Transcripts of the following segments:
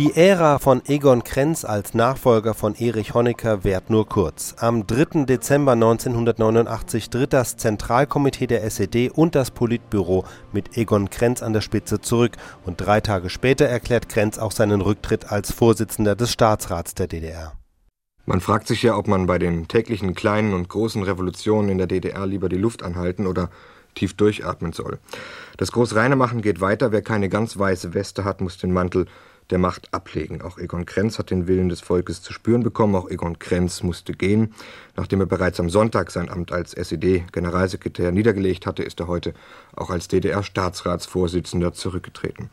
Die Ära von Egon Krenz als Nachfolger von Erich Honecker währt nur kurz. Am 3. Dezember 1989 tritt das Zentralkomitee der SED und das Politbüro mit Egon Krenz an der Spitze zurück und drei Tage später erklärt Krenz auch seinen Rücktritt als Vorsitzender des Staatsrats der DDR. Man fragt sich ja, ob man bei den täglichen kleinen und großen Revolutionen in der DDR lieber die Luft anhalten oder tief durchatmen soll. Das Großreinemachen geht weiter. Wer keine ganz weiße Weste hat, muss den Mantel der Macht ablegen. Auch Egon Krenz hat den Willen des Volkes zu spüren bekommen. Auch Egon Krenz musste gehen. Nachdem er bereits am Sonntag sein Amt als SED-Generalsekretär niedergelegt hatte, ist er heute auch als DDR-Staatsratsvorsitzender zurückgetreten.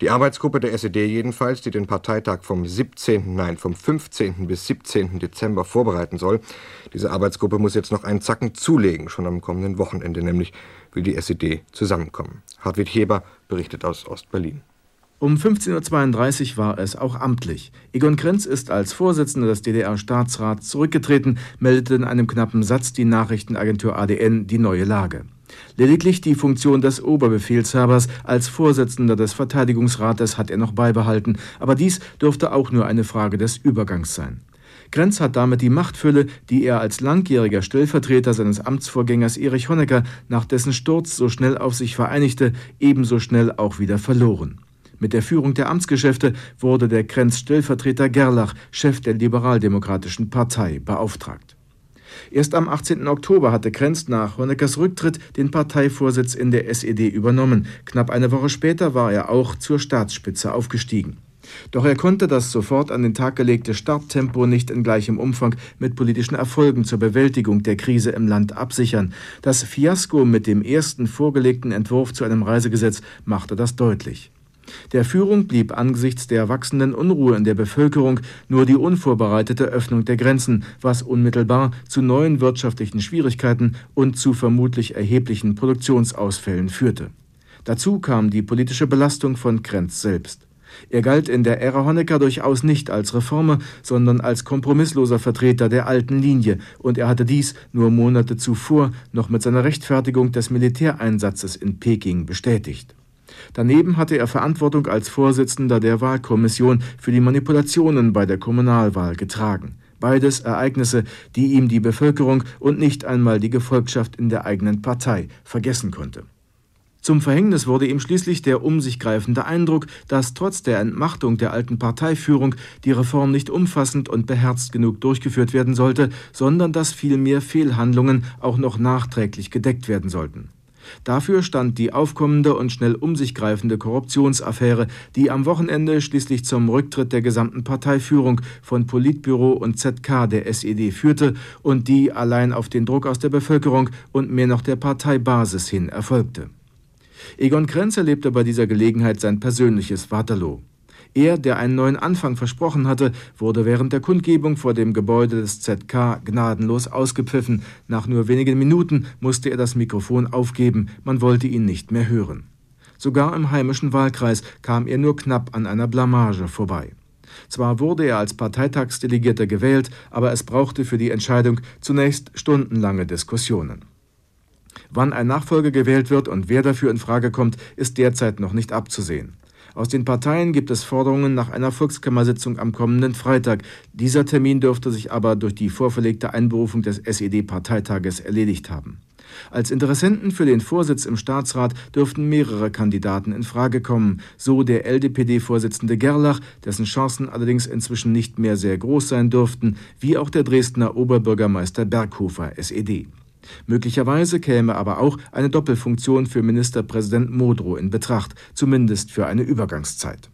Die Arbeitsgruppe der SED jedenfalls, die den Parteitag vom 17., nein, vom 15. bis 17. Dezember vorbereiten soll, diese Arbeitsgruppe muss jetzt noch einen Zacken zulegen. Schon am kommenden Wochenende nämlich will die SED zusammenkommen. Hartwig Heber berichtet aus Ostberlin. Um 15.32 Uhr war es auch amtlich. Egon Krenz ist als Vorsitzender des DDR-Staatsrats zurückgetreten, meldete in einem knappen Satz die Nachrichtenagentur ADN die neue Lage. Lediglich die Funktion des Oberbefehlshabers als Vorsitzender des Verteidigungsrates hat er noch beibehalten, aber dies dürfte auch nur eine Frage des Übergangs sein. Krenz hat damit die Machtfülle, die er als langjähriger Stellvertreter seines Amtsvorgängers Erich Honecker nach dessen Sturz so schnell auf sich vereinigte, ebenso schnell auch wieder verloren. Mit der Führung der Amtsgeschäfte wurde der Krenz-Stellvertreter Gerlach Chef der Liberaldemokratischen Partei beauftragt. Erst am 18. Oktober hatte Krenz nach Honeckers Rücktritt den Parteivorsitz in der SED übernommen. Knapp eine Woche später war er auch zur Staatsspitze aufgestiegen. Doch er konnte das sofort an den Tag gelegte Starttempo nicht in gleichem Umfang mit politischen Erfolgen zur Bewältigung der Krise im Land absichern. Das Fiasko mit dem ersten vorgelegten Entwurf zu einem Reisegesetz machte das deutlich. Der Führung blieb angesichts der wachsenden Unruhe in der Bevölkerung nur die unvorbereitete Öffnung der Grenzen, was unmittelbar zu neuen wirtschaftlichen Schwierigkeiten und zu vermutlich erheblichen Produktionsausfällen führte. Dazu kam die politische Belastung von Krenz selbst. Er galt in der Ära Honecker durchaus nicht als Reformer, sondern als kompromissloser Vertreter der alten Linie, und er hatte dies nur Monate zuvor noch mit seiner Rechtfertigung des Militäreinsatzes in Peking bestätigt. Daneben hatte er Verantwortung als Vorsitzender der Wahlkommission für die Manipulationen bei der Kommunalwahl getragen. Beides Ereignisse, die ihm die Bevölkerung und nicht einmal die Gefolgschaft in der eigenen Partei vergessen konnte. Zum Verhängnis wurde ihm schließlich der um sich greifende Eindruck, dass trotz der Entmachtung der alten Parteiführung die Reform nicht umfassend und beherzt genug durchgeführt werden sollte, sondern dass vielmehr Fehlhandlungen auch noch nachträglich gedeckt werden sollten. Dafür stand die aufkommende und schnell um sich greifende Korruptionsaffäre, die am Wochenende schließlich zum Rücktritt der gesamten Parteiführung von Politbüro und ZK der SED führte und die allein auf den Druck aus der Bevölkerung und mehr noch der Parteibasis hin erfolgte. Egon Krenz erlebte bei dieser Gelegenheit sein persönliches Waterloo. Er, der einen neuen Anfang versprochen hatte, wurde während der Kundgebung vor dem Gebäude des ZK gnadenlos ausgepfiffen. Nach nur wenigen Minuten musste er das Mikrofon aufgeben, man wollte ihn nicht mehr hören. Sogar im heimischen Wahlkreis kam er nur knapp an einer Blamage vorbei. Zwar wurde er als Parteitagsdelegierter gewählt, aber es brauchte für die Entscheidung zunächst stundenlange Diskussionen. Wann ein Nachfolger gewählt wird und wer dafür in Frage kommt, ist derzeit noch nicht abzusehen. Aus den Parteien gibt es Forderungen nach einer Volkskammersitzung am kommenden Freitag. Dieser Termin dürfte sich aber durch die vorverlegte Einberufung des SED-Parteitages erledigt haben. Als Interessenten für den Vorsitz im Staatsrat dürften mehrere Kandidaten in Frage kommen, so der LDPD-Vorsitzende Gerlach, dessen Chancen allerdings inzwischen nicht mehr sehr groß sein dürften, wie auch der Dresdner Oberbürgermeister Berghofer, SED. Möglicherweise käme aber auch eine Doppelfunktion für Ministerpräsident Modrow in Betracht, zumindest für eine Übergangszeit